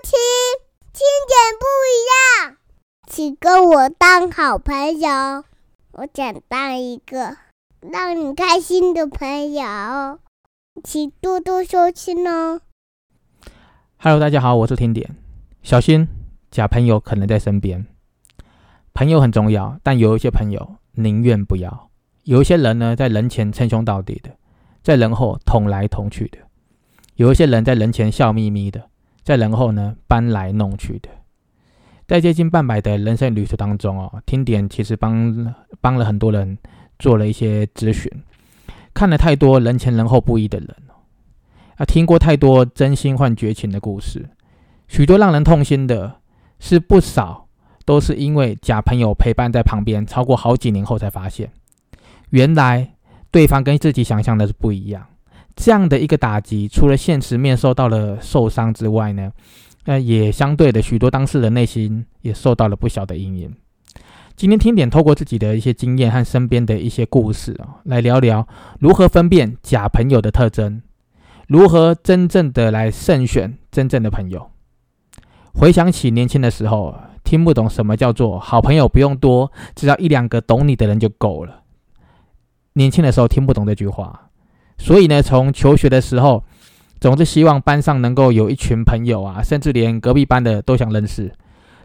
听，听点不一样，请跟我当好朋友。我想当一个让你开心的朋友，请多多收听哦。Hello，大家好，我是听点。小心假朋友可能在身边。朋友很重要，但有一些朋友宁愿不要。有一些人呢，在人前称兄道弟的，在人后捅来捅去的；有一些人在人前笑眯眯的，在人后呢搬来弄去的。在接近半百的人生旅途当中哦，听点其实帮帮了很多人做了一些咨询，看了太多人前人后不一的人啊，听过太多真心换绝情的故事，许多让人痛心的，是不少都是因为假朋友陪伴在旁边超过好几年后才发现。原来对方跟自己想象的是不一样，这样的一个打击，除了现实面受到了受伤之外呢，呃，也相对的许多当事人内心也受到了不小的阴影。今天听点透过自己的一些经验和身边的一些故事啊，来聊聊如何分辨假朋友的特征，如何真正的来慎选真正的朋友。回想起年轻的时候，听不懂什么叫做好朋友不用多，只要一两个懂你的人就够了。年轻的时候听不懂这句话，所以呢，从求学的时候，总是希望班上能够有一群朋友啊，甚至连隔壁班的都想认识，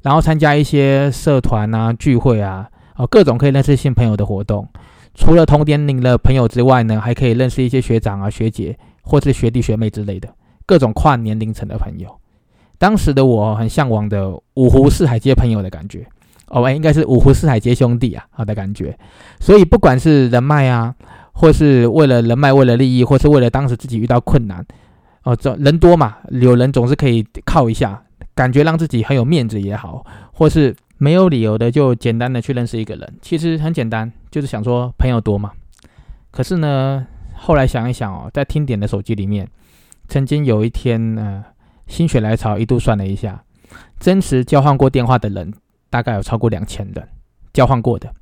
然后参加一些社团啊、聚会啊，哦，各种可以认识新朋友的活动。除了同年龄的朋友之外呢，还可以认识一些学长啊、学姐，或是学弟学妹之类的，各种跨年龄层的朋友。当时的我很向往的五湖四海皆朋友的感觉。哦，应该是五湖四海皆兄弟啊，好的感觉。所以不管是人脉啊，或是为了人脉、为了利益，或是为了当时自己遇到困难，哦，这人多嘛，有人总是可以靠一下，感觉让自己很有面子也好，或是没有理由的就简单的去认识一个人，其实很简单，就是想说朋友多嘛。可是呢，后来想一想哦，在听点的手机里面，曾经有一天呢，心血来潮，一度算了一下，真实交换过电话的人。大概有超过两千人交换过的，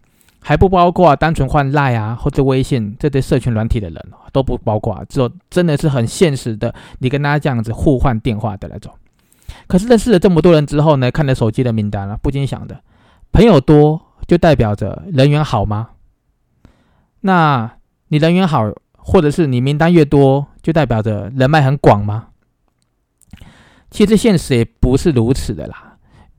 还不包括单纯换赖啊或者微信这对社群软体的人都不包括，只有真的是很现实的，你跟大家这样子互换电话的那种。可是认识了这么多人之后呢，看着手机的名单了，不禁想的：朋友多就代表着人缘好吗？那你人缘好，或者是你名单越多，就代表着人脉很广吗？其实现实也不是如此的啦。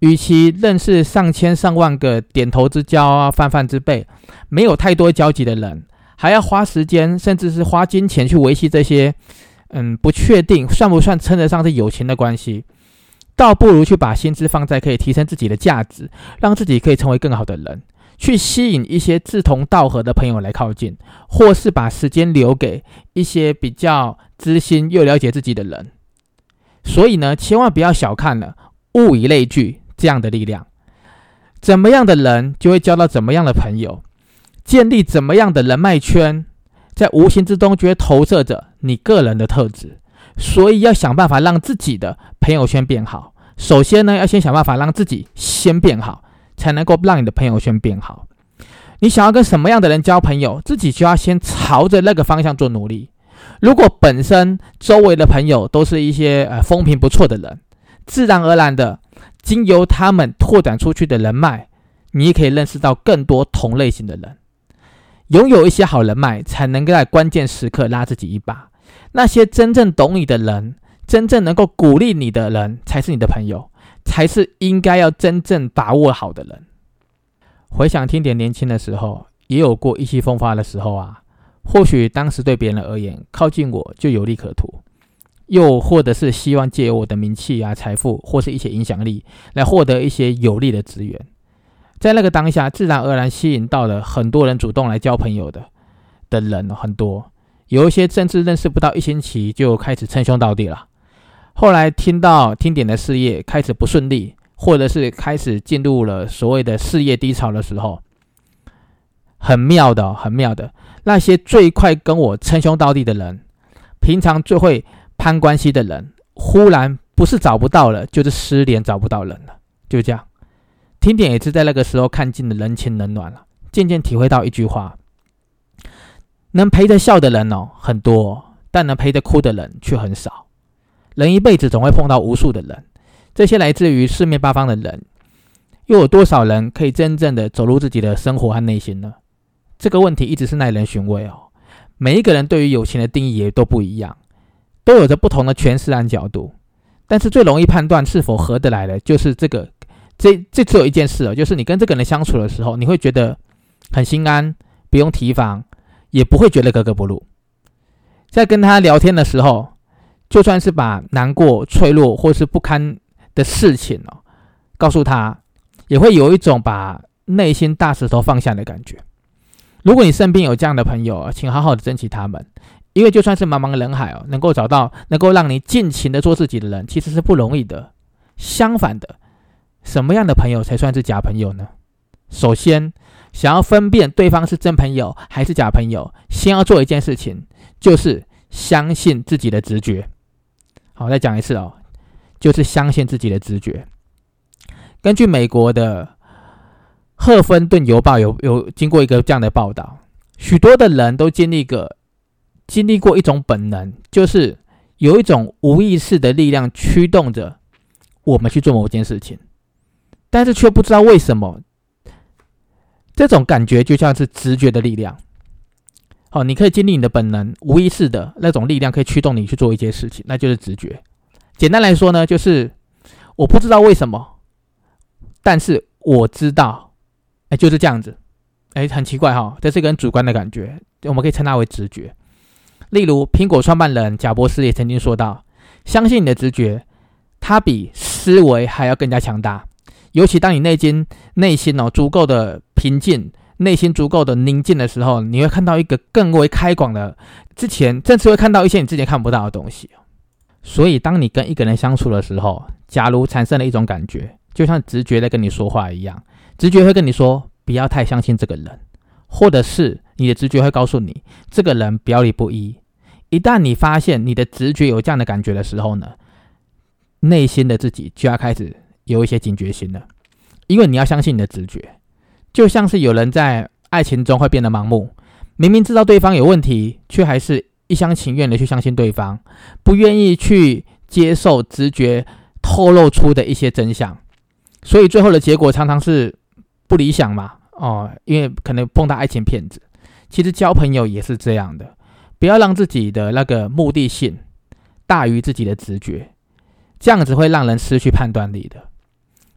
与其认识上千上万个点头之交啊、泛泛之辈，没有太多交集的人，还要花时间甚至是花金钱去维系这些，嗯，不确定算不算称得上是友情的关系，倒不如去把心思放在可以提升自己的价值，让自己可以成为更好的人，去吸引一些志同道合的朋友来靠近，或是把时间留给一些比较知心又了解自己的人。所以呢，千万不要小看了物以类聚。这样的力量，怎么样的人就会交到怎么样的朋友，建立怎么样的人脉圈，在无形之中就会投射着你个人的特质。所以要想办法让自己的朋友圈变好。首先呢，要先想办法让自己先变好，才能够让你的朋友圈变好。你想要跟什么样的人交朋友，自己就要先朝着那个方向做努力。如果本身周围的朋友都是一些呃风评不错的人，自然而然的。经由他们拓展出去的人脉，你也可以认识到更多同类型的人。拥有一些好人脉，才能够在关键时刻拉自己一把。那些真正懂你的人，真正能够鼓励你的人，才是你的朋友，才是应该要真正把握好的人。回想听点年轻的时候，也有过意气风发的时候啊。或许当时对别人而言，靠近我就有利可图。又或者是希望借由我的名气啊、财富或是一些影响力，来获得一些有利的资源，在那个当下，自然而然吸引到了很多人主动来交朋友的的人很多，有一些甚至认识不到一星期就开始称兄道弟了。后来听到听点的事业开始不顺利，或者是开始进入了所谓的事业低潮的时候，很妙的，很妙的，那些最快跟我称兄道弟的人，平常最会。攀关系的人，忽然不是找不到了，就是失联找不到人了，就这样。听点也是在那个时候看尽了人情冷暖了，渐渐体会到一句话：能陪着笑的人哦很多，但能陪着哭的人却很少。人一辈子总会碰到无数的人，这些来自于四面八方的人，又有多少人可以真正的走入自己的生活和内心呢？这个问题一直是耐人寻味哦。每一个人对于友情的定义也都不一样，都有着不同的诠释和角度。但是最容易判断是否合得来的，就是这个，这这只有一件事哦，就是你跟这个人相处的时候，你会觉得很心安，不用提防，也不会觉得格格不入。在跟他聊天的时候，就算是把难过、脆弱或是不堪的事情哦告诉他，也会有一种把内心大石头放下的感觉。如果你身边有这样的朋友，请好好的珍惜他们。因为就算是茫茫人海哦，能够找到能够让你尽情的做自己的人，其实是不容易的。相反的，什么样的朋友才算是假朋友呢？首先，想要分辨对方是真朋友还是假朋友，先要做一件事情，就是相信自己的直觉。好，再讲一次哦，就是相信自己的直觉。根据美国的《赫芬顿邮报》有有经过一个这样的报道，许多的人都经历过。经历过一种本能，就是有一种无意识的力量驱动着我们去做某件事情，但是却不知道为什么。这种感觉就像是直觉的力量。好，你可以经历你的本能，无意识的那种力量可以驱动你去做一件事情，那就是直觉。简单来说呢，就是我不知道为什么，但是我知道，哎，就是这样子。哎，很奇怪哈，这是一个很主观的感觉，我们可以称它为直觉。例如，苹果创办人贾伯斯也曾经说到：“相信你的直觉，它比思维还要更加强大。尤其当你内心内心哦足够的平静，内心足够的宁静的时候，你会看到一个更为开广的，之前甚至会看到一些你之前看不到的东西。所以，当你跟一个人相处的时候，假如产生了一种感觉，就像直觉在跟你说话一样，直觉会跟你说不要太相信这个人，或者是。”你的直觉会告诉你，这个人表里不一。一旦你发现你的直觉有这样的感觉的时候呢，内心的自己就要开始有一些警觉心了，因为你要相信你的直觉。就像是有人在爱情中会变得盲目，明明知道对方有问题，却还是一厢情愿的去相信对方，不愿意去接受直觉透露出的一些真相，所以最后的结果常常是不理想嘛。哦，因为可能碰到爱情骗子。其实交朋友也是这样的，不要让自己的那个目的性大于自己的直觉，这样子会让人失去判断力的。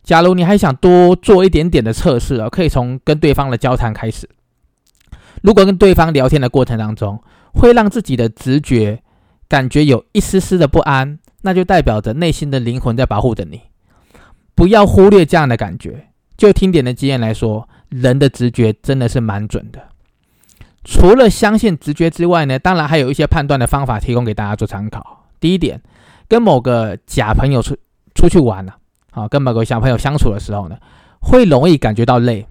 假如你还想多做一点点的测试啊，可以从跟对方的交谈开始。如果跟对方聊天的过程当中，会让自己的直觉感觉有一丝丝的不安，那就代表着内心的灵魂在保护着你。不要忽略这样的感觉。就听点的经验来说，人的直觉真的是蛮准的。除了相信直觉之外呢，当然还有一些判断的方法提供给大家做参考。第一点，跟某个假朋友出出去玩了，啊，跟某个小朋友相处的时候呢，会容易感觉到累。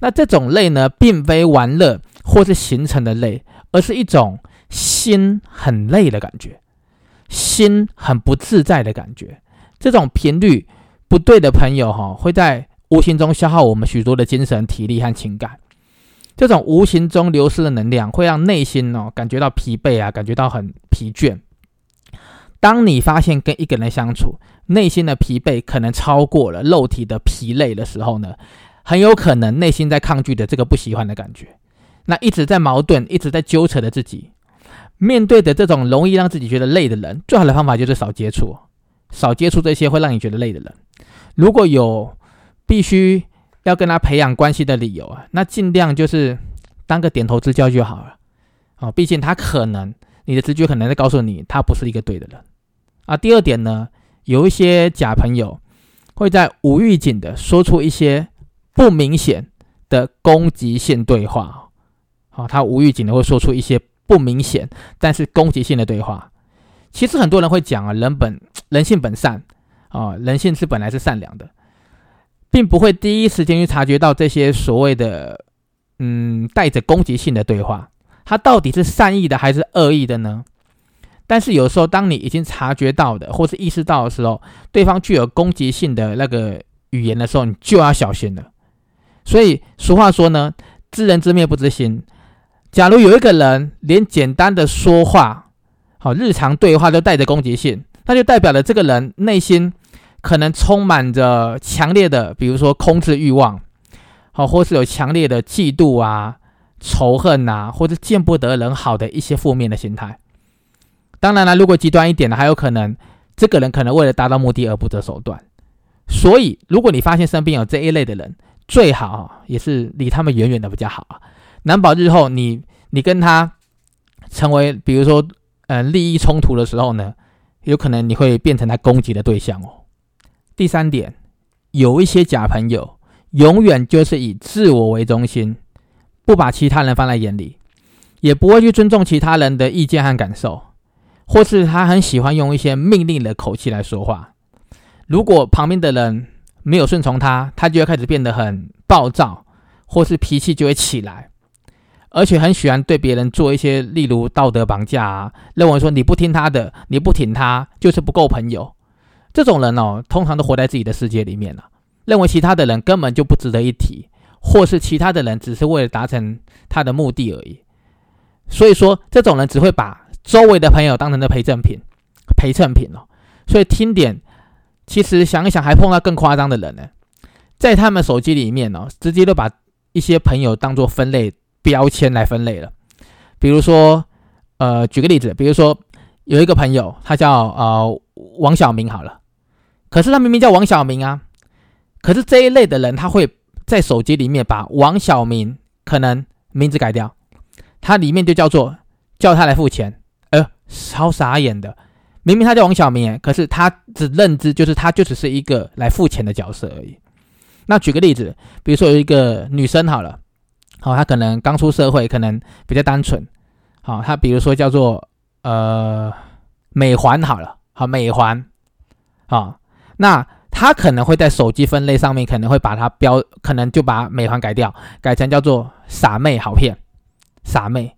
那这种累呢，并非玩乐或是形成的累，而是一种心很累的感觉，心很不自在的感觉。这种频率不对的朋友，哈，会在无形中消耗我们许多的精神、体力和情感。这种无形中流失的能量，会让内心哦感觉到疲惫啊，感觉到很疲倦。当你发现跟一个人相处，内心的疲惫可能超过了肉体的疲累的时候呢，很有可能内心在抗拒的这个不喜欢的感觉。那一直在矛盾、一直在纠扯的自己，面对的这种容易让自己觉得累的人，最好的方法就是少接触，少接触这些会让你觉得累的人。如果有必须。要跟他培养关系的理由啊，那尽量就是当个点头之交就好了。哦，毕竟他可能你的直觉可能在告诉你他不是一个对的人啊。第二点呢，有一些假朋友会在无预警的说出一些不明显的攻击性对话。好，他无预警的会说出一些不明显但是攻击性的对话。其实很多人会讲啊，人本人性本善啊，人性是本来是善良的。并不会第一时间去察觉到这些所谓的，嗯，带着攻击性的对话，它到底是善意的还是恶意的呢？但是有时候，当你已经察觉到的，或是意识到的时候，对方具有攻击性的那个语言的时候，你就要小心了。所以俗话说呢，“知人知面不知心”。假如有一个人连简单的说话，好日常对话都带着攻击性，那就代表了这个人内心。可能充满着强烈的，比如说控制欲望，好，或是有强烈的嫉妒啊、仇恨呐，或者见不得人好的一些负面的心态。当然了，如果极端一点的，还有可能这个人可能为了达到目的而不择手段。所以，如果你发现身边有这一类的人，最好也是离他们远远的比较好啊，难保日后你你跟他成为，比如说，呃，利益冲突的时候呢，有可能你会变成他攻击的对象哦。第三点，有一些假朋友，永远就是以自我为中心，不把其他人放在眼里，也不会去尊重其他人的意见和感受，或是他很喜欢用一些命令的口气来说话。如果旁边的人，没有顺从他，他就会开始变得很暴躁，或是脾气就会起来，而且很喜欢对别人做一些，例如道德绑架啊，认为说你不听他的，你不挺他就是不够朋友。这种人哦，通常都活在自己的世界里面了，认为其他的人根本就不值得一提，或是其他的人只是为了达成他的目的而已。所以说，这种人只会把周围的朋友当成的陪赠品，陪衬品哦。所以听点。其实想一想，还碰到更夸张的人呢，在他们手机里面哦，直接都把一些朋友当做分类标签来分类了。比如说，呃，举个例子，比如说有一个朋友，他叫呃王小明，好了，可是他明明叫王小明啊，可是这一类的人，他会在手机里面把王小明可能名字改掉，他里面就叫做叫他来付钱，呃，超傻眼的。明明他叫王小明，可是他只认知就是他就只是一个来付钱的角色而已。那举个例子，比如说有一个女生好了，好，她可能刚出社会，可能比较单纯，好，她比如说叫做呃美环好了，好美环，好，那他可能会在手机分类上面可能会把它标，可能就把美团改掉，改成叫做傻妹好骗，傻妹，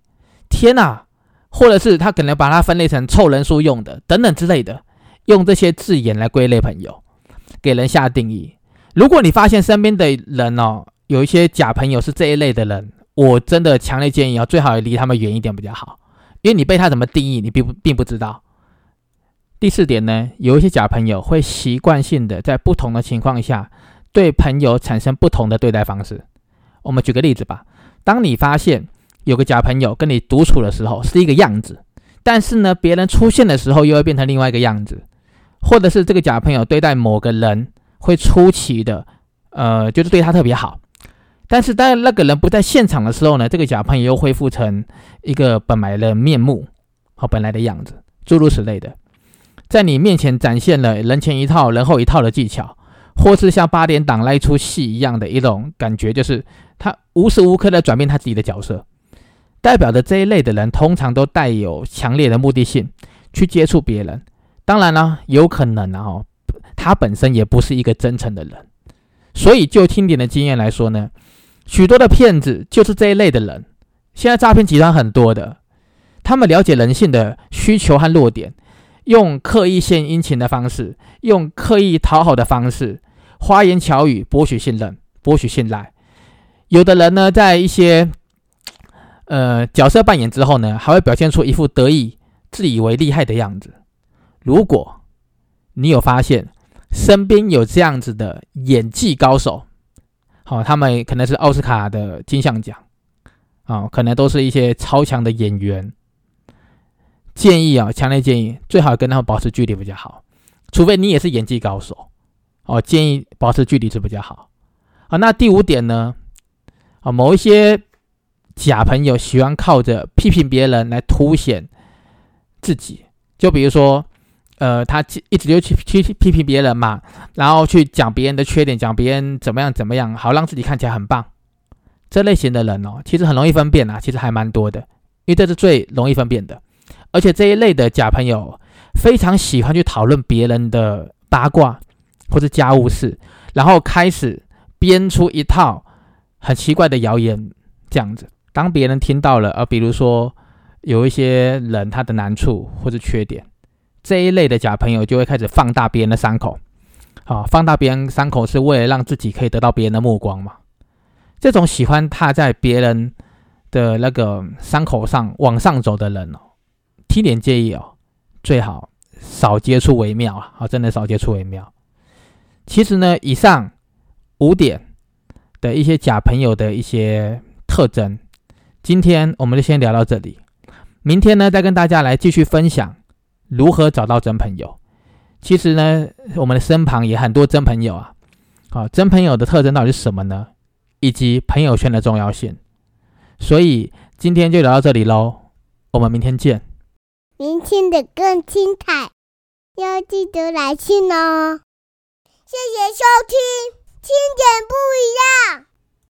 天哪！或者是他可能把它分类成凑人数用的等等之类的，用这些字眼来归类朋友，给人下定义。如果你发现身边的人哦，有一些假朋友是这一类的人，我真的强烈建议哦，最好离他们远一点比较好，因为你被他怎么定义，你并不并不知道。第四点呢，有一些假朋友会习惯性的在不同的情况下对朋友产生不同的对待方式。我们举个例子吧，当你发现。有个假朋友跟你独处的时候是一个样子，但是呢，别人出现的时候又会变成另外一个样子，或者是这个假朋友对待某个人会出奇的，呃，就是对他特别好，但是当那个人不在现场的时候呢，这个假朋友又恢复成一个本来的面目和本来的样子，诸如此类的，在你面前展现了人前一套人后一套的技巧，或是像八点档那一出戏一样的一种感觉，就是他无时无刻的转变他自己的角色。代表的这一类的人，通常都带有强烈的目的性去接触别人。当然了，有可能啊，他本身也不是一个真诚的人。所以，就听点的经验来说呢，许多的骗子就是这一类的人。现在诈骗集团很多的，他们了解人性的需求和弱点，用刻意献殷勤的方式，用刻意讨好的方式，花言巧语博取信任、博取信赖。有的人呢，在一些呃，角色扮演之后呢，还会表现出一副得意、自以为厉害的样子。如果你有发现身边有这样子的演技高手，好，他们可能是奥斯卡的金像奖，啊，可能都是一些超强的演员。建议啊，强烈建议，最好跟他们保持距离比较好。除非你也是演技高手，哦，建议保持距离是比较好。啊，那第五点呢？啊，某一些。假朋友喜欢靠着批评别人来凸显自己，就比如说，呃，他一直就去去批评别人嘛，然后去讲别人的缺点，讲别人怎么样怎么样，好让自己看起来很棒。这类型的人哦，其实很容易分辨啊，其实还蛮多的，因为这是最容易分辨的。而且这一类的假朋友非常喜欢去讨论别人的八卦或者家务事，然后开始编出一套很奇怪的谣言，这样子。当别人听到了，呃，比如说有一些人他的难处或者缺点，这一类的假朋友就会开始放大别人的伤口，好，放大别人伤口是为了让自己可以得到别人的目光嘛？这种喜欢踏在别人的那个伤口上往上走的人哦，提点建议哦，最好少接触为妙啊，好，真的少接触为妙，其实呢，以上五点的一些假朋友的一些特征，今天我们就先聊到这里。明天呢，再跟大家来继续分享如何找到真朋友。其实呢，我们的身旁也很多真朋友啊。好，真朋友的特征到底是什么呢？以及朋友圈的重要性。所以今天就聊到这里喽，我们明天见。明天的更精彩，要记得来信哦。谢谢收听，听点不一样。